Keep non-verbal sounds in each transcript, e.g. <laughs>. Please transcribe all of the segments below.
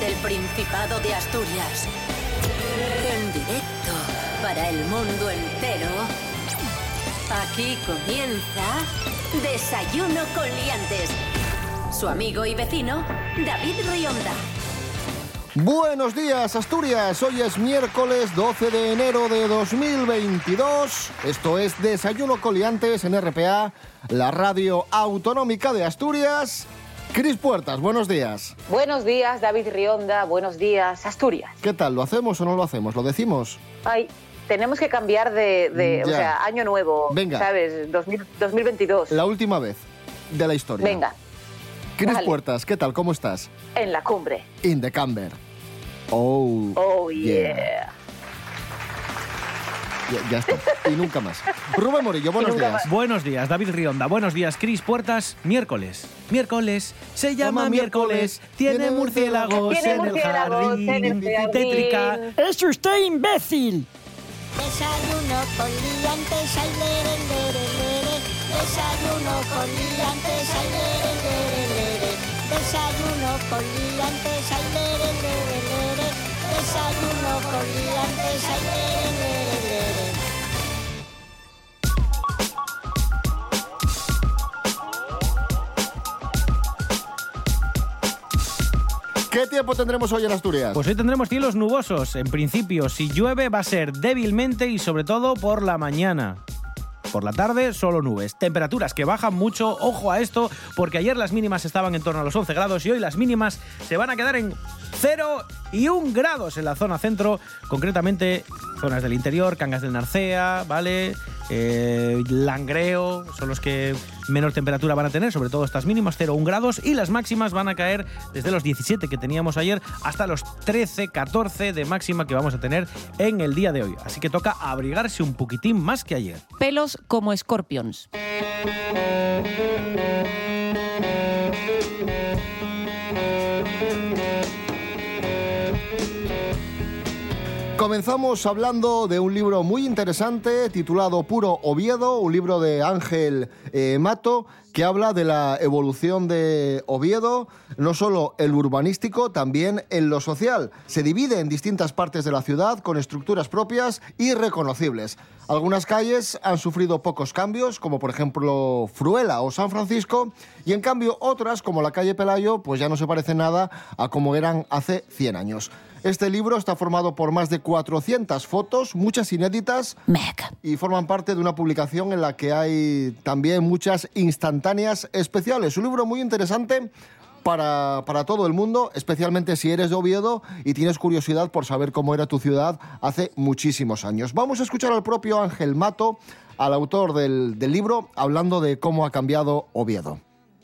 Desde el Principado de Asturias. En directo para el mundo entero. Aquí comienza Desayuno con Liantes. Su amigo y vecino, David Rionda. Buenos días, Asturias. Hoy es miércoles 12 de enero de 2022. Esto es Desayuno Coliantes en RPA, la radio autonómica de Asturias. Cris Puertas, buenos días. Buenos días, David Rionda. Buenos días, Asturias. ¿Qué tal? ¿Lo hacemos o no lo hacemos? ¿Lo decimos? Ay, tenemos que cambiar de, de- o sea, año nuevo. Venga. ¿Sabes? 2000 2022. La última vez de la historia. Venga, Cris Vale. Puertas, ¿qué tal? ¿Cómo estás? en la cumbre. In the camber. Oh. Oh, Yeah. yeah. Ya, ya está. Y nunca más. Rubén Morillo, buenos días. más. Buenos días, David Rionda. Buenos días, Cris Puertas. Miércoles. Miércoles. Se llama miércoles. miércoles. Tiene Tiene murciélagos Tiene en el murciélagos jardín. en el jardín. Tétrica. ¡Es usted imbécil! Desayuno con liantes, ay, lere, lere, lere. Desayuno con liantes, ay, lere, lere, lere. Desayuno con liantes, ay, lere, lere, lere. Desayuno con liantes, lere, lere, lere. ¿Qué tiempo tendremos hoy en Asturias? Pues hoy tendremos cielos nubosos. En principio, si llueve va a ser débilmente y sobre todo por la mañana. Por la tarde, solo nubes. Temperaturas que bajan mucho. Ojo a esto, porque ayer las mínimas estaban en torno a los 11 grados y hoy las mínimas se van a quedar en 0 y 1 grados en la zona centro. Concretamente, zonas del interior, Cangas del Narcea, ¿vale? Eh, Langreo, son los que menor temperatura van a tener, sobre todo estas mínimas, 0 1 grados, y las máximas van a caer desde los 17 que teníamos ayer hasta los 13, 14 de máxima que vamos a tener en el día de hoy. Así que toca abrigarse un poquitín más que ayer. pelos como escorpions. Comenzamos hablando de un libro muy interesante titulado Puro Oviedo, un libro de Ángel eh, Mato que habla de la evolución de Oviedo, no solo en lo urbanístico, también en lo social. Se divide en distintas partes de la ciudad con estructuras propias y reconocibles. Algunas calles han sufrido pocos cambios, como por ejemplo Fruela o San Francisco, y en cambio otras, como la calle Pelayo, pues ya no se parecen nada a como eran hace 100 años. Este libro está formado por más de 400 fotos, muchas inéditas, Meg. y forman parte de una publicación en la que hay también muchas instantáneas especiales. Un libro muy interesante para, para todo el mundo, especialmente si eres de Oviedo y tienes curiosidad por saber cómo era tu ciudad hace muchísimos años. Vamos a escuchar al propio Ángel Mato, al autor del, del libro, hablando de cómo ha cambiado Oviedo.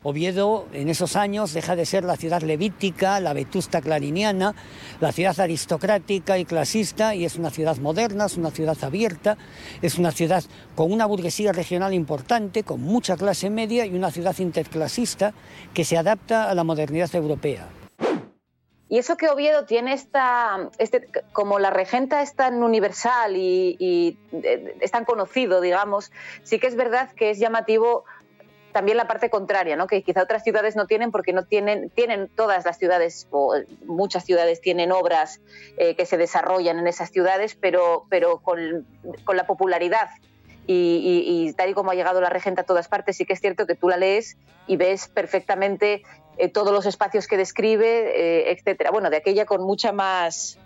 Oviedo en esos años deja de ser la ciudad levítica, la vetusta clariniana, la ciudad aristocrática y clasista y es una ciudad moderna, es una ciudad abierta, es una ciudad con una burguesía regional importante, con mucha clase media y una ciudad interclasista que se adapta a la modernidad europea. Y eso que Oviedo tiene esta, este, como la regenta es tan universal y, y, eh, es tan conocido, digamos, sí que es verdad que es llamativo también la parte contraria, ¿no? que quizá otras ciudades no tienen porque no tienen, tienen todas las ciudades o muchas ciudades tienen obras eh, que se desarrollan en esas ciudades, pero, pero con, con la popularidad y, y, y, tal y como ha llegado la regenta a todas partes, sí que es cierto que tú la lees y ves perfectamente eh, todos los espacios que describe, eh, etcétera. Bueno, de aquella con mucha más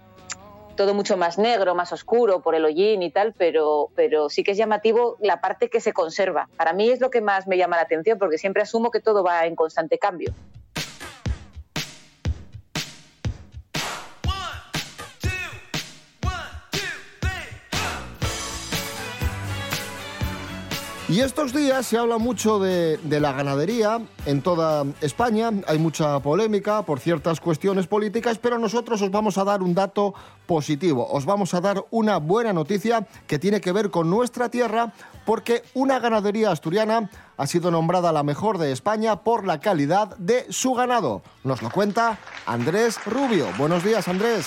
todo mucho más negro, más oscuro por el hollín y tal, pero, pero sí que es llamativo la parte que se conserva. Para mí es lo que más me llama la atención, porque siempre asumo que todo va en constante cambio. Y estos días se habla mucho de, la ganadería en toda España. Hay mucha polémica por ciertas cuestiones políticas, pero nosotros os vamos a dar un dato positivo. Os vamos a dar una buena noticia que tiene que ver con nuestra tierra, porque una ganadería asturiana ha sido nombrada la mejor de España por la calidad de su ganado. Nos lo cuenta Andrés Rubio. Buenos días, Andrés.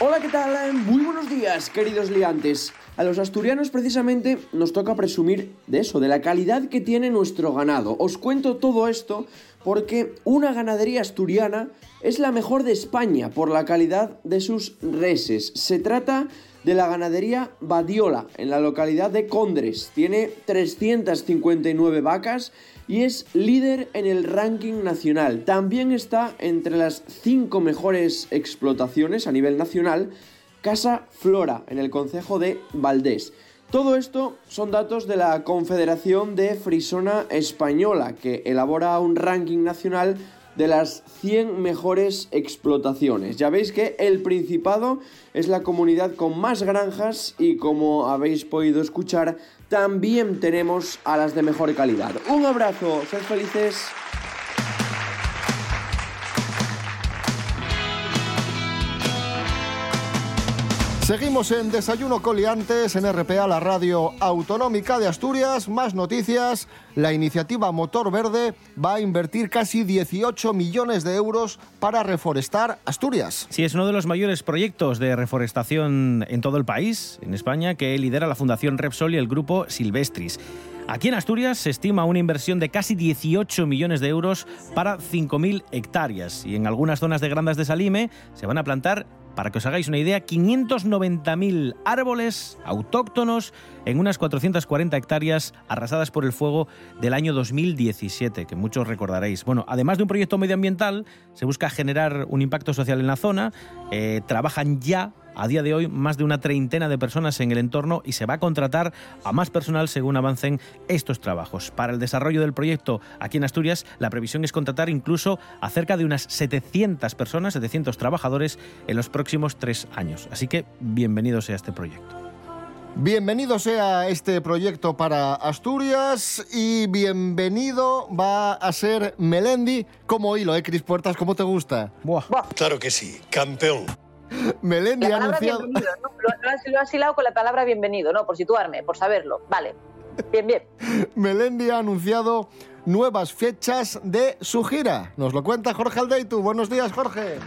Hola, ¿qué tal? Muy buenos días, queridos liantes. A los asturianos precisamente nos toca presumir de eso, de la calidad que tiene nuestro ganado. Os cuento todo esto porque una ganadería asturiana es la mejor de España por la calidad de sus reses. Se trata de la ganadería Badiola en la localidad de Condres. Tiene 359 vacas y es líder en el ranking nacional. También está entre las 5 mejores explotaciones a nivel nacional Casa Flora en el concejo de Valdés. Todo esto son datos de la Confederación de Frisona Española, que elabora un ranking nacional de las 100 mejores explotaciones. Ya veis que el Principado es la comunidad con más granjas y como habéis podido escuchar, también tenemos a las de mejor calidad. Un abrazo, sed felices. Seguimos en Desayuno Coliantes en RPA, la radio autonómica de Asturias. Más noticias. La iniciativa Motor Verde va a invertir casi 18 millones de euros para reforestar Asturias. Sí, es uno de los mayores proyectos de reforestación en todo el país, en España, que lidera la Fundación Repsol y el grupo Silvestris. Aquí en Asturias se estima una inversión de casi 18 millones de euros para 5.000 hectáreas y en algunas zonas de Grandas de Salime se van a plantar para que os hagáis una idea, 590.000 árboles autóctonos en unas 440 hectáreas arrasadas por el fuego del año 2017, que muchos recordaréis. Bueno, además de un proyecto medioambiental, se busca generar un impacto social en la zona. Eh, trabajan ya a día de hoy más de una treintena de personas en el entorno y se va a contratar a más personal según avancen estos trabajos. Para el desarrollo del proyecto aquí en Asturias, la previsión es contratar incluso a cerca de unas 700 personas, 700 trabajadores en los próximos tres años. Así que bienvenido sea este proyecto. Bienvenido sea este proyecto para Asturias y bienvenido va a ser Melendi como hilo, ¿eh, Cris Puertas? ¿Cómo te gusta? Buah. Claro que sí, campeón. <laughs> Melendi La ha anunciado... ¿no? Lo, lo has, lo has hilado con la palabra bienvenido, ¿no? Por situarme, por saberlo. Vale. Bien, bien. <laughs> Melendi ha anunciado nuevas fechas de su gira. Nos lo cuenta Jorge Aldeitu. Buenos días, Jorge.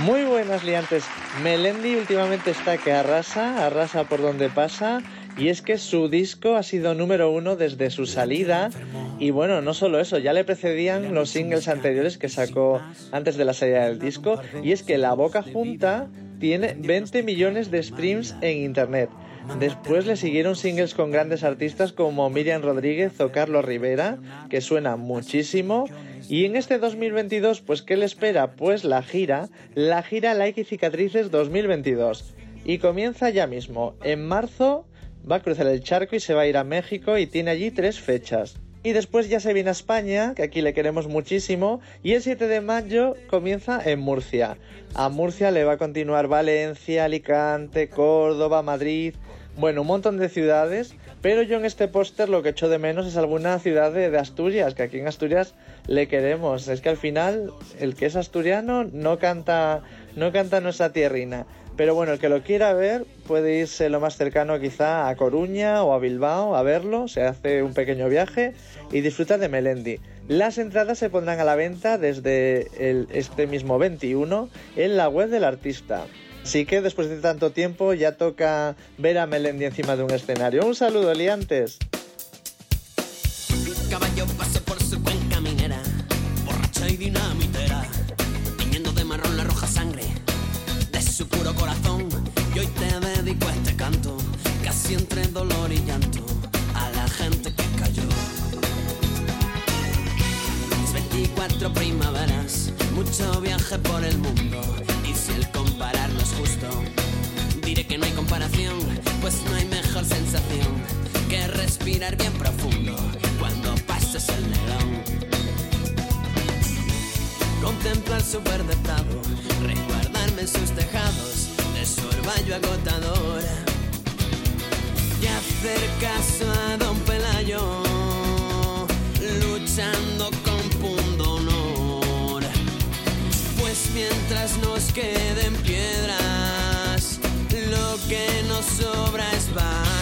Muy buenas liantes. Melendi últimamente está que arrasa, arrasa por donde pasa. Y es que su disco ha sido número uno desde su salida. Y bueno, no solo eso, ya le precedían los singles anteriores que sacó antes de la salida del disco. Y es que La Boca Junta tiene 20 millones de streams en internet. Después le siguieron singles con grandes artistas como Miriam Rodríguez o Carlos Rivera, que suena muchísimo. Y en este 2022, pues ¿qué le espera? Pues la gira, la gira Like y Cicatrices 2022. Y comienza ya mismo. En marzo va a cruzar el charco y se va a ir a México y tiene allí tres fechas. Y después ya se viene a España, que aquí le queremos muchísimo, y el 7 de mayo comienza en Murcia. A Murcia le va a continuar Valencia, Alicante, Córdoba, Madrid, bueno, un montón de ciudades, pero yo en este póster lo que echo de menos es alguna ciudad de, de Asturias, que aquí en Asturias le queremos. Es que al final el que es asturiano no canta, no canta nuestra tierrina. Pero bueno, el que lo quiera ver puede irse lo más cercano quizá a Coruña o a Bilbao a verlo, se hace un pequeño viaje y disfruta de Melendi. Las entradas se pondrán a la venta desde este mismo 21 en la web del artista. Así que después de tanto tiempo ya toca ver a Melendi encima de un escenario. Un saludo, liantes. Caballo pasó por su cuenca minera, borracha y dinamitera, puro corazón. Y hoy te dedico este canto, casi entre dolor y llanto, a la gente que cayó. Mis 24 primaveras, mucho viaje por el mundo, y si el comparar no es justo, diré que no hay comparación, pues no hay mejor sensación que respirar bien profundo cuando pases el negrón. Contemplar su verde prado, resguardarme en sus tejados de su orvallo agotador y hacer caso a don Pelayo, luchando con punto honor. Pues mientras nos queden piedras, lo que nos sobra es valor.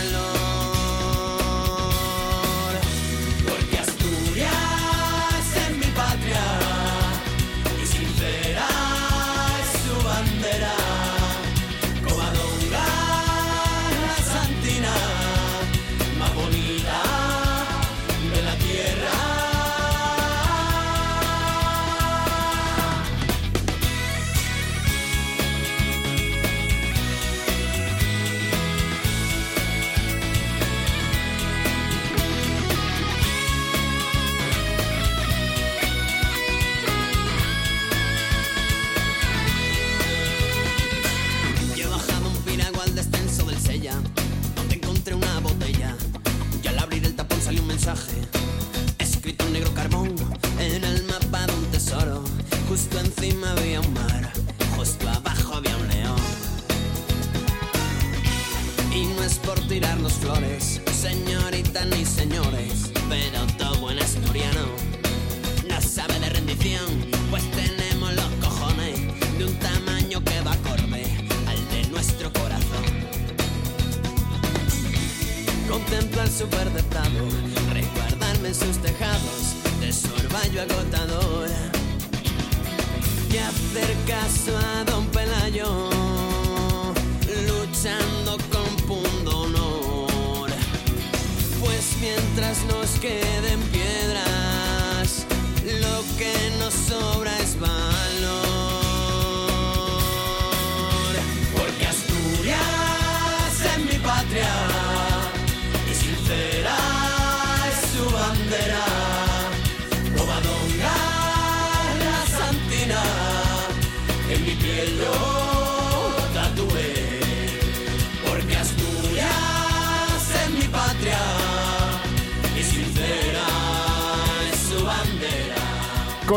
Caso a don Pelayo, luchando con punto honor. Pues mientras nos queden piedras, lo que nos sobra es valor.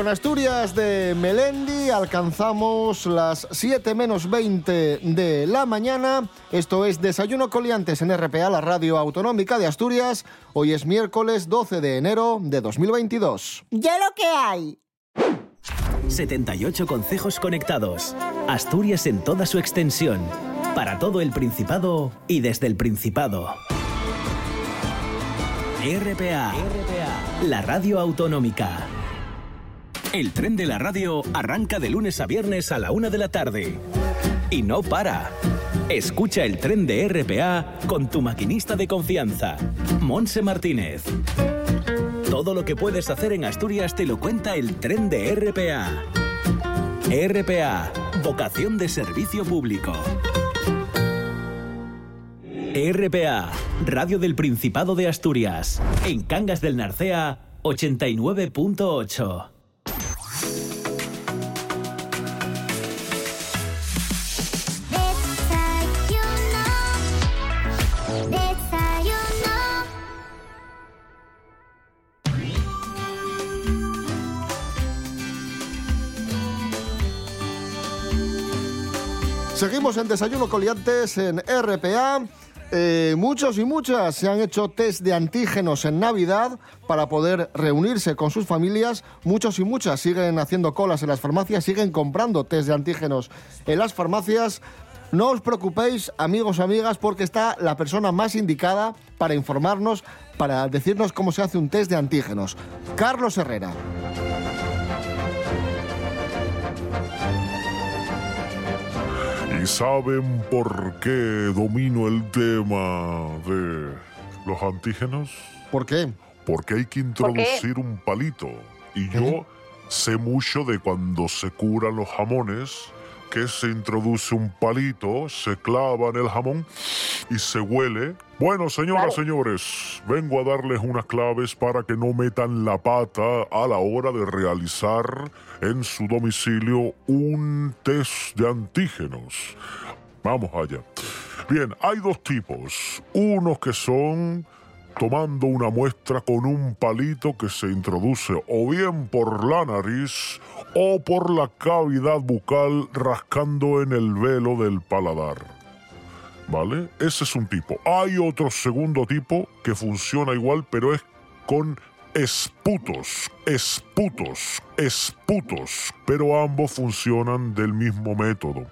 Con Asturias de Melendi alcanzamos las 7 menos 20 de la mañana. Esto es Desayuno Coliantes en RPA, la radio autonómica de Asturias. Hoy es miércoles 12 de enero de 2022. ¡Ya lo que hay! 78 concejos conectados. Asturias en toda su extensión. Para todo el Principado y desde el Principado. RPA. La radio autonómica. El tren de la radio arranca de lunes a viernes a la una de la tarde. Y no para. Escucha el tren de RPA con tu maquinista de confianza, Monse Martínez. Todo lo que puedes hacer en Asturias te lo cuenta el tren de RPA. RPA, vocación de servicio público. RPA, Radio del Principado de Asturias. En Cangas del Narcea, 89.8. Seguimos en Desayuno Coliantes en RPA. Eh, muchos y muchas se han hecho test de antígenos en Navidad para poder reunirse con sus familias. Muchos y muchas siguen haciendo colas en las farmacias, siguen comprando test de antígenos en las farmacias. No os preocupéis, amigos o amigas, porque está la persona más indicada para informarnos, para decirnos cómo se hace un test de antígenos. Carlos Herrera. ¿Y saben por qué domino el tema de los antígenos? ¿Por qué? Porque hay que introducir un palito. Y yo sé mucho de cuando se curan los jamones, que se introduce un palito, se clava en el jamón y se huele. Bueno, señoras, señores, vengo a darles unas claves para que no metan la pata a la hora de realizar en su domicilio un test de antígenos. Vamos allá. Bien, hay dos tipos. Unos que son tomando una muestra con un palito que se introduce o bien por la nariz o por la cavidad bucal rascando en el velo del paladar. ¿Vale? Ese es un tipo. Hay otro segundo tipo que funciona igual, pero es con esputos, esputos, esputos, pero ambos funcionan del mismo método.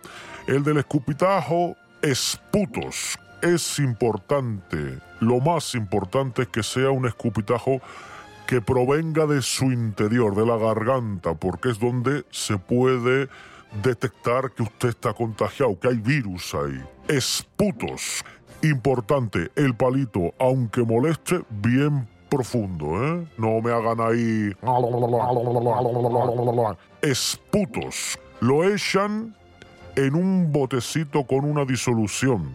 El del escupitajo, esputos. Es importante, lo más importante es que sea un escupitajo que provenga de su interior, de la garganta, porque es donde se puede detectar que usted está contagiado, que hay virus ahí. Esputos. Importante, el palito, aunque moleste, bien profundo, ¿eh? No me hagan ahí... Esputos. Lo echan en un botecito con una disolución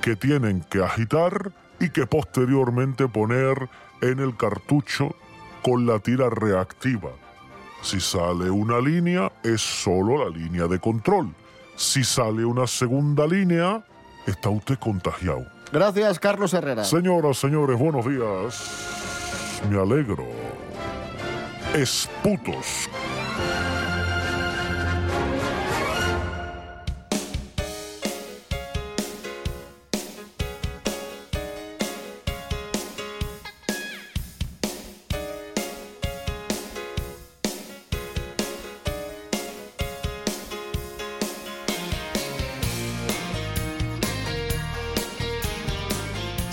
que tienen que agitar y que posteriormente poner en el cartucho con la tira reactiva. Si sale una línea, es solo la línea de control. Si sale una segunda línea, está usted contagiado. Gracias, Carlos Herrera. Señoras, señores, buenos días. Me alegro. Esputos.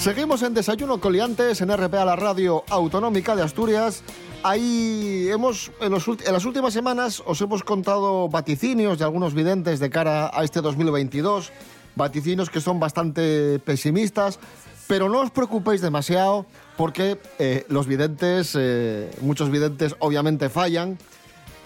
Seguimos en Desayuno Coliantes en RPA, la radio autonómica de Asturias. Ahí hemos, en, los en las últimas semanas os hemos contado vaticinios de algunos videntes de cara a este 2022, vaticinios que son bastante pesimistas, pero no os preocupéis demasiado porque eh, los videntes, eh, muchos videntes obviamente fallan.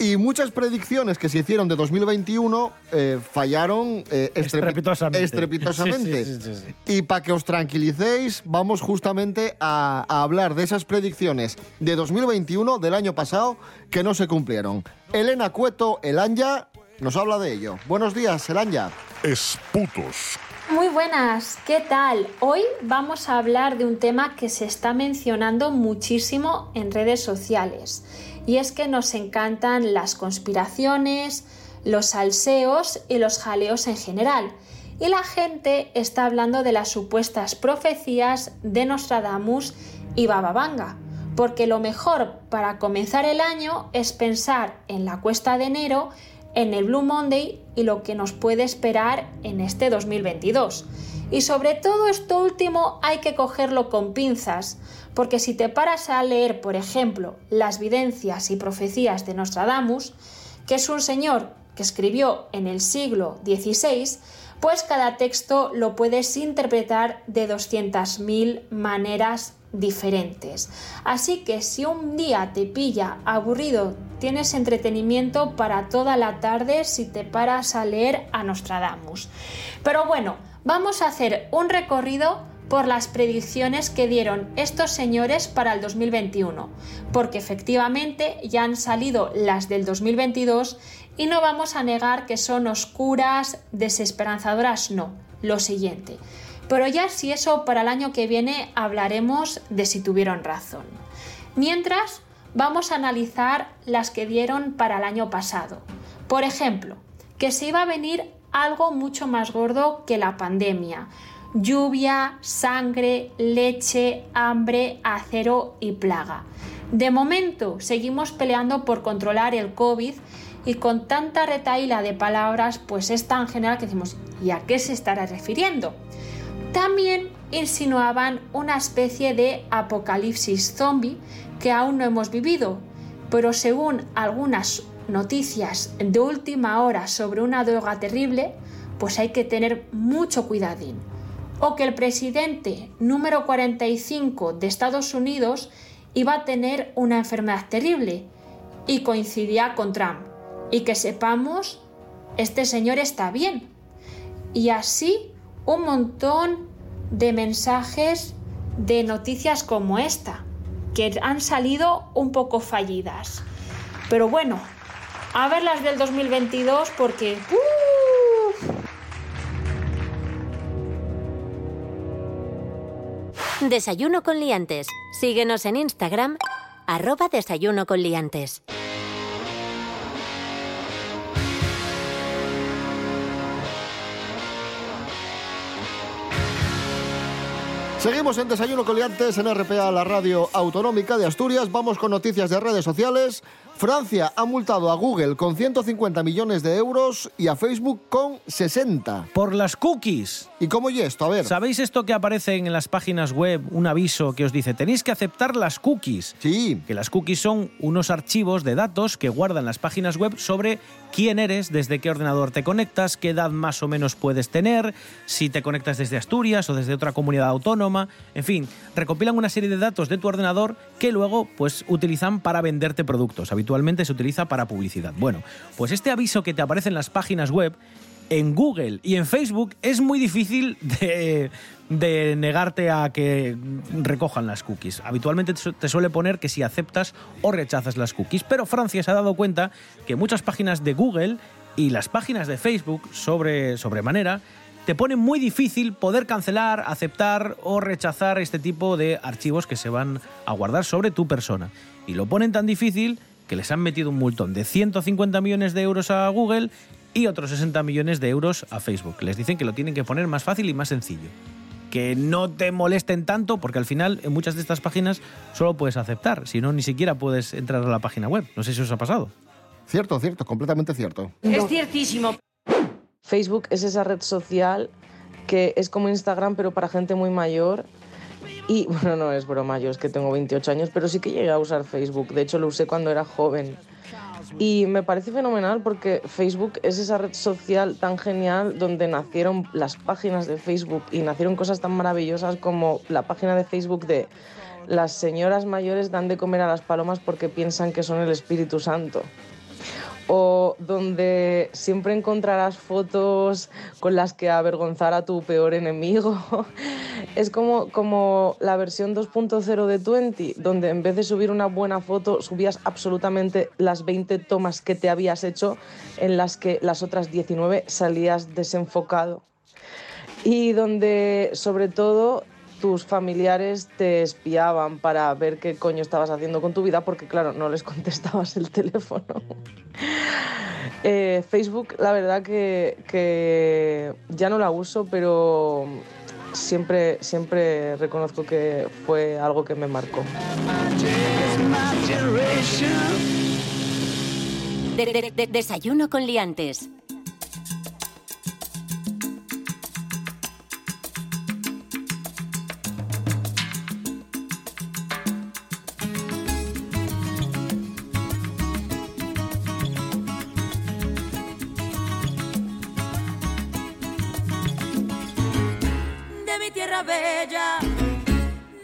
Y muchas predicciones que se hicieron de 2021 eh, fallaron eh, estrepi- Estrepitosamente. estrepitosamente. Sí, sí, sí, sí. Y para que os tranquilicéis, vamos justamente a, a hablar de esas predicciones de 2021 del año pasado que no se cumplieron. Elena Cueto, Elanya, nos habla de ello. Buenos días, Elanya. Esputos. Muy buenas, ¿qué tal? Hoy vamos a hablar de un tema que se está mencionando muchísimo en redes sociales y es que nos encantan las conspiraciones, los salseos y los jaleos en general. Y la gente está hablando de las supuestas profecías de Nostradamus y Baba Vanga, porque lo mejor para comenzar el año es pensar en la cuesta de enero en el Blue Monday y lo que nos puede esperar en este 2022. Y sobre todo esto último hay que cogerlo con pinzas, porque si te paras a leer, por ejemplo, las videncias y profecías de Nostradamus, que es un señor que escribió en el siglo XVI, pues cada texto lo puedes interpretar de 200.000 maneras diferentes. Así que si un día te pilla aburrido, tienes entretenimiento para toda la tarde si te paras a leer a Nostradamus. Pero bueno, vamos a hacer un recorrido por las predicciones que dieron estos señores para el 2021, porque efectivamente ya han salido las del 2022 y no vamos a negar que son oscuras, desesperanzadoras, no, lo siguiente. Pero ya si eso para el año que viene hablaremos de si tuvieron razón. Mientras, vamos a analizar las que dieron para el año pasado. Por ejemplo, que se iba a venir algo mucho más gordo que la pandemia. Lluvia, sangre, leche, hambre, acero y plaga. De momento seguimos peleando por controlar el COVID y con tanta retaíla de palabras pues es tan general que decimos ¿y a qué se estará refiriendo? También insinuaban una especie de apocalipsis zombie que aún no hemos vivido, pero según algunas noticias de última hora sobre una droga terrible, pues hay que tener mucho cuidadín. O que el presidente número 45 de Estados Unidos iba a tener una enfermedad terrible y coincidía con Trump. Y que sepamos, este señor está bien. Y así un montón de mensajes de noticias como esta, que han salido un poco fallidas. Pero bueno, a ver las del 2022 porque... ¡uh! Desayuno con liantes. Síguenos en Instagram, arroba desayuno con liantes. Seguimos en Desayuno Coliantes en RPA, la radio autonómica de Asturias. Vamos con noticias de redes sociales. Francia ha multado a Google con 150 millones de euros y a Facebook con 60. Por las cookies. ¿Y cómo y esto? A ver. ¿Sabéis esto que aparece en las páginas web, un aviso que os dice tenéis que aceptar las cookies? Sí. Que las cookies son unos archivos de datos que guardan las páginas web sobre quién eres, desde qué ordenador te conectas, qué edad más o menos puedes tener, si te conectas desde Asturias o desde otra comunidad autónoma, en fin, recopilan una serie de datos de tu ordenador que luego pues utilizan para venderte productos. Habitualmente se utiliza para publicidad. Bueno, pues este aviso que te aparece en las páginas web en Google y en Facebook es muy difícil de, de negarte a que recojan las cookies. Habitualmente te suele poner que si aceptas o rechazas las cookies, pero Francia se ha dado cuenta que muchas páginas de Google y las páginas de Facebook sobre sobremanera te ponen muy difícil poder cancelar, aceptar o rechazar este tipo de archivos que se van a guardar sobre tu persona. Y lo ponen tan difícil que les han metido un multón de 150 millones de euros a Google y otros 60 millones de euros a Facebook. Les dicen que lo tienen que poner más fácil y más sencillo. Que no te molesten tanto, porque al final en muchas de estas páginas solo puedes aceptar, si no ni siquiera puedes entrar a la página web. No sé si os ha pasado. Cierto, cierto, completamente cierto. Es ciertísimo. Facebook es esa red social que es como Instagram pero para gente muy mayor Y <laughs> bueno, no es broma, yo es que tengo 28 años, pero sí que llegué a usar Facebook. De hecho, lo usé cuando era joven. Y me parece fenomenal porque Facebook es esa red social tan genial donde nacieron las páginas de Facebook y nacieron cosas tan maravillosas como la página de Facebook de las señoras mayores dan de comer a las palomas porque piensan que son el Espíritu Santo o donde siempre encontrarás fotos con las que avergonzar a tu peor enemigo. <laughs> Es como, como la versión 2.0 de Twenty, donde en vez de subir una buena foto, subías absolutamente las 20 tomas que te habías hecho en las que las otras 19 salías desenfocado. Y donde sobre todo tus familiares te espiaban para ver qué coño estabas haciendo con tu vida, porque claro, no les <laughs> contestabas el teléfono. <laughs> Eh, Facebook, la verdad que, que ya no la uso, pero siempre, siempre reconozco que fue algo que me marcó. De- de- de- desayuno con liantes.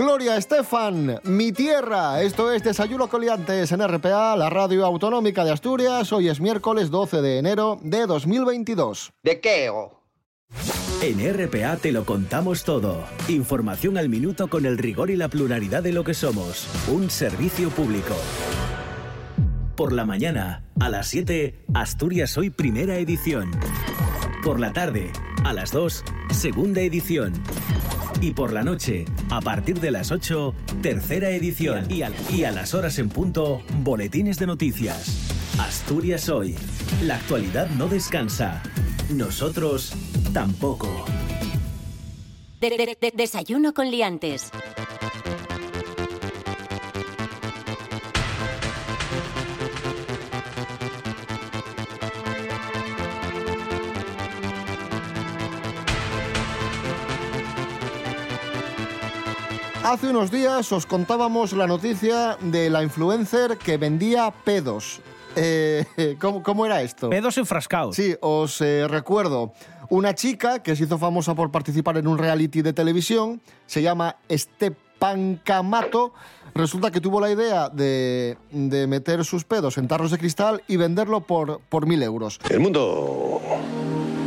Gloria Estefan, mi tierra. Esto es Desayuno Coliantes en RPA, la radio autonómica de Asturias. Hoy es miércoles 12 de enero de 2022. ¿De qué? o? En RPA te lo contamos todo. Información al minuto con el rigor y la pluralidad de lo que somos. Un servicio público. Por la mañana, a las 7, Asturias Hoy Primera Edición. Por la tarde, a las 2, Segunda Edición. Y por la noche, a partir de las 8, Tercera Edición. Y a, y a las horas en punto, Boletines de Noticias. Asturias Hoy. La actualidad no descansa. Nosotros tampoco. De- de- de- desayuno con liantes. Hace unos días os contábamos la noticia de la influencer que vendía pedos. Eh, <laughs> ¿cómo, cómo era esto? Pedos enfrascados. Sí, os eh, recuerdo. Una chica que se hizo famosa por participar en un reality de televisión, se llama Stepan Kamato. Resulta que tuvo la idea de, de meter sus pedos en tarros de cristal y venderlo por, por mil euros. El mundo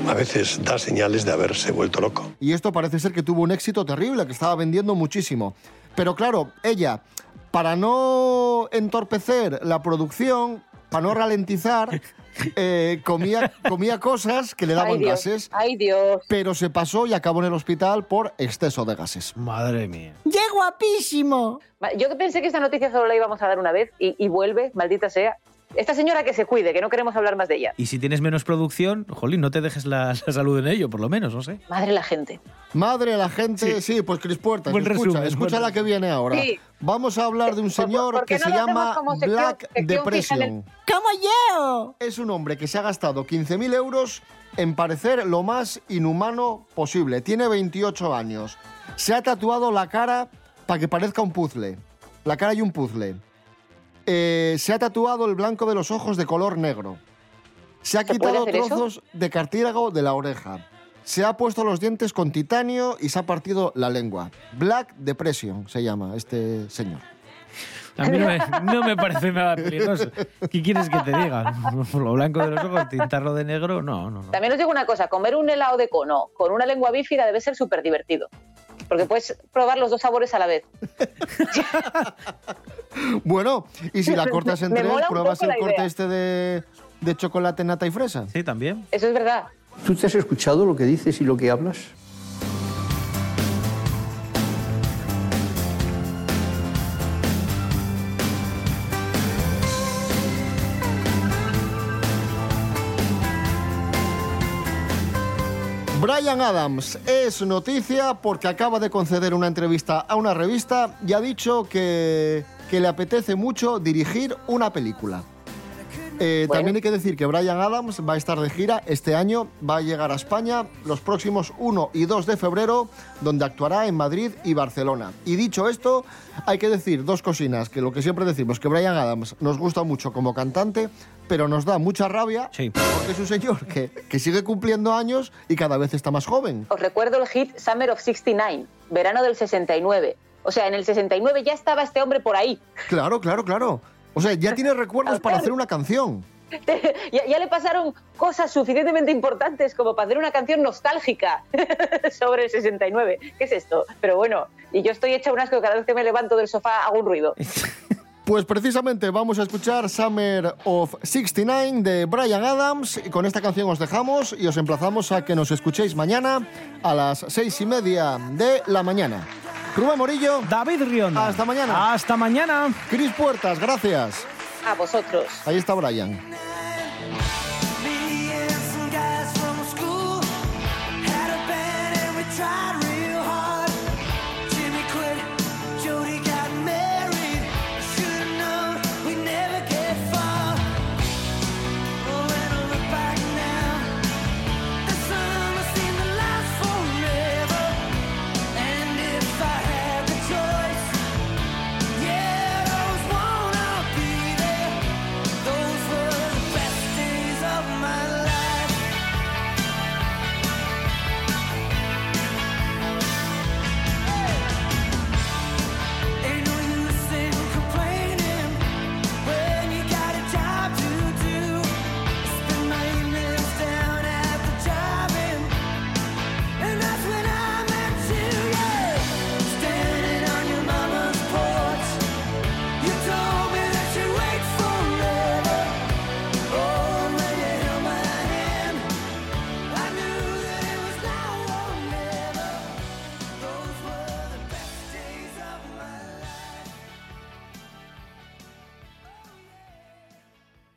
a veces da señales de haberse vuelto loco. Y esto parece ser que tuvo un éxito terrible, que estaba vendiendo muchísimo. Pero claro, ella para no entorpecer la producción, para no ralentizar, <laughs> eh, comía, comía cosas que le daban Ay, Dios. gases. Ay, Dios. Pero se pasó y acabó en el hospital por exceso de gases. Madre mía. ¡Qué guapísimo! Yo que pensé que esta noticia solo la íbamos a dar una vez y, y vuelve, maldita sea. Esta señora que se cuide, que no queremos hablar más de ella. Y si tienes menos producción, jolín, no te dejes la, la salud en ello, por lo menos, no sé. Madre la gente. Madre, la gente, sí, pues Cris Puertas, Buen escucha, resumen, escucha la que viene ahora. Sí. Vamos a hablar de un señor por que no se llama como sección- Black sección Depression. ¡Como yo! Es un hombre que se ha gastado 15.000 euros en parecer lo más inhumano posible. Tiene 28 años. Se ha tatuado la cara para que parezca un puzzle. La cara y un puzzle. Eh, se ha tatuado el blanco de los ojos de color negro. Se ha ¿Se puede quitado eso? trozos de cartílago de la oreja. Se ha puesto los dientes con titanio y se ha partido la lengua. Black Depression se llama este señor. A mí no me, no me parece nada peligroso. ¿Qué quieres que te diga? <laughs> Lo blanco de los ojos, tintarlo de negro, no, no, no. También os digo una cosa, comer un helado de cono con una lengua bífida debe ser súper divertido. Porque puedes probar los dos sabores a la vez. <laughs> Bueno, y si la cortas en tres, pruebas el corte idea. este de, de chocolate, nata y fresa. Sí, también. Eso es verdad. ¿Tú te has escuchado lo que dices y lo que hablas? Brian Adams es noticia porque acaba de conceder una entrevista a una revista y ha dicho que, que le apetece mucho dirigir una película. Eh, También hay que decir que Brian Adams va a estar de gira este año, va a llegar a España los próximos 1 y 2 de febrero, donde actuará en Madrid y Barcelona. Y dicho esto, hay que decir dos cosinas, que lo que siempre decimos, que Brian Adams nos gusta mucho como cantante, pero nos da mucha rabia porque es un señor que, que sigue cumpliendo años y cada vez está más joven. Os recuerdo el hit Summer of 69, verano del 69. O sea, en el 69 ya estaba este hombre por ahí. Claro, claro, claro. O sea, ya tiene recuerdos para hacer una canción. <laughs> ya, ya le pasaron cosas suficientemente importantes como para hacer una canción nostálgica <laughs> sobre el 69. ¿Qué es esto? Pero bueno, y yo estoy hecha un asco cada vez que me levanto del sofá hago un ruido. <laughs> Pues precisamente vamos a escuchar Summer of 69 de Brian Adams y con esta canción os dejamos y os emplazamos a que nos escuchéis mañana a las seis y media de la mañana. Rubén Morillo. David Rion. Hasta mañana. Hasta mañana. Cris Puertas, gracias. A vosotros. Ahí está Brian.